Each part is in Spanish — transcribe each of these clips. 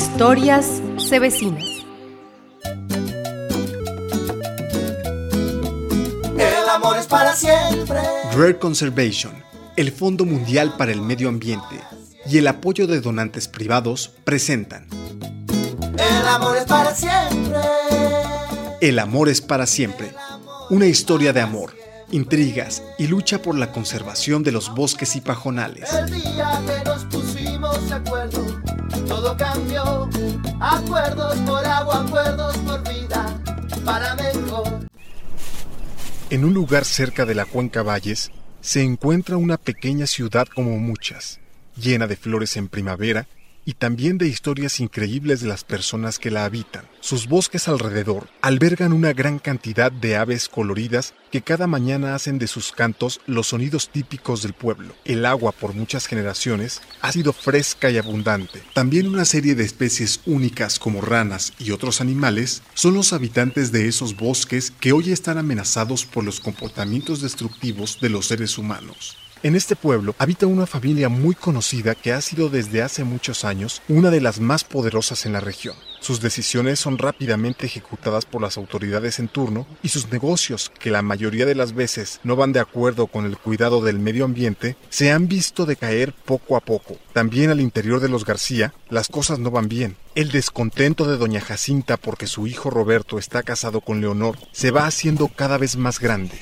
Historias Cebecinas. El amor es para siempre. Rare Conservation, el Fondo Mundial para el Medio Ambiente y el apoyo de donantes privados presentan El amor es para siempre. El amor es para siempre. Una historia de amor, intrigas y lucha por la conservación de los bosques y pajonales. El día que nos pusimos de acuerdo, todo cambió. Acuerdos por agua, acuerdos por vida, para mejor. En un lugar cerca de la Cuenca Valles se encuentra una pequeña ciudad como muchas, llena de flores en primavera y también de historias increíbles de las personas que la habitan. Sus bosques alrededor albergan una gran cantidad de aves coloridas que cada mañana hacen de sus cantos los sonidos típicos del pueblo. El agua por muchas generaciones ha sido fresca y abundante. También una serie de especies únicas como ranas y otros animales son los habitantes de esos bosques que hoy están amenazados por los comportamientos destructivos de los seres humanos. En este pueblo habita una familia muy conocida que ha sido desde hace muchos años una de las más poderosas en la región. Sus decisiones son rápidamente ejecutadas por las autoridades en turno y sus negocios, que la mayoría de las veces no van de acuerdo con el cuidado del medio ambiente, se han visto decaer poco a poco. También al interior de los García, las cosas no van bien. El descontento de doña Jacinta porque su hijo Roberto está casado con Leonor se va haciendo cada vez más grande.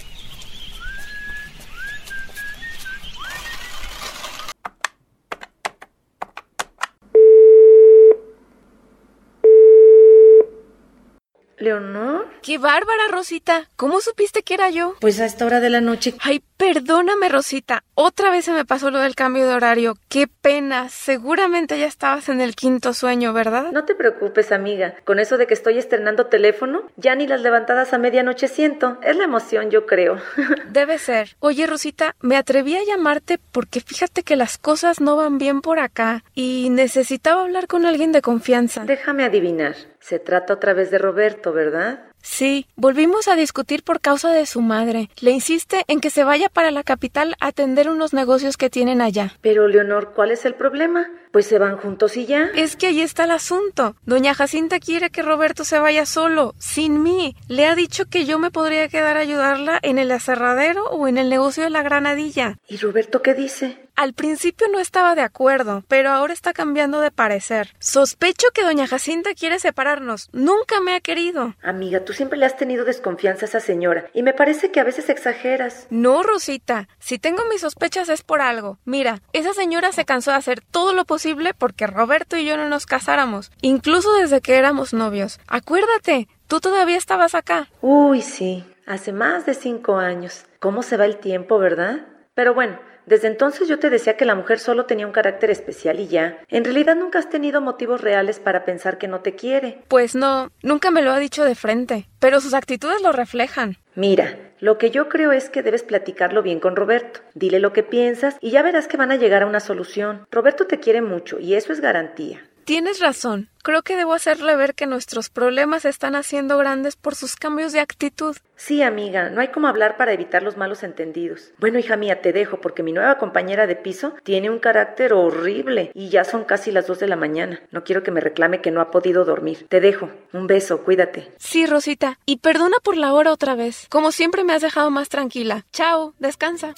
¿Leonor? ¡Qué bárbara, Rosita! ¿Cómo supiste que era yo? Pues a esta hora de la noche. Ay, perdóname, Rosita. Otra vez se me pasó lo del cambio de horario. ¡Qué pena! Seguramente ya estabas en el quinto sueño, ¿verdad? No te preocupes, amiga. Con eso de que estoy estrenando teléfono, ya ni las levantadas a medianoche siento. Es la emoción, yo creo. Debe ser. Oye, Rosita, me atreví a llamarte porque fíjate que las cosas no van bien por acá y necesitaba hablar con alguien de confianza. Déjame adivinar. Se trata otra vez de Roberto, ¿verdad? Sí, volvimos a discutir por causa de su madre. Le insiste en que se vaya para la capital a atender unos negocios que tienen allá. Pero, Leonor, ¿cuál es el problema? Pues se van juntos y ya. Es que ahí está el asunto. Doña Jacinta quiere que Roberto se vaya solo, sin mí. Le ha dicho que yo me podría quedar a ayudarla en el aserradero o en el negocio de la granadilla. ¿Y Roberto qué dice? Al principio no estaba de acuerdo, pero ahora está cambiando de parecer. Sospecho que doña Jacinta quiere separarnos. Nunca me ha querido. Amiga, tú siempre le has tenido desconfianza a esa señora, y me parece que a veces exageras. No, Rosita. Si tengo mis sospechas es por algo. Mira, esa señora se cansó de hacer todo lo posible porque Roberto y yo no nos casáramos, incluso desde que éramos novios. Acuérdate, tú todavía estabas acá. Uy, sí, hace más de cinco años. ¿Cómo se va el tiempo, verdad? Pero bueno, desde entonces yo te decía que la mujer solo tenía un carácter especial y ya. En realidad nunca has tenido motivos reales para pensar que no te quiere. Pues no, nunca me lo ha dicho de frente, pero sus actitudes lo reflejan. Mira, lo que yo creo es que debes platicarlo bien con Roberto. Dile lo que piensas y ya verás que van a llegar a una solución. Roberto te quiere mucho y eso es garantía. Tienes razón. Creo que debo hacerle ver que nuestros problemas se están haciendo grandes por sus cambios de actitud. Sí, amiga, no hay como hablar para evitar los malos entendidos. Bueno, hija mía, te dejo porque mi nueva compañera de piso tiene un carácter horrible y ya son casi las dos de la mañana. No quiero que me reclame que no ha podido dormir. Te dejo. Un beso, cuídate. Sí, Rosita. Y perdona por la hora otra vez. Como siempre me has dejado más tranquila. Chao, descansa.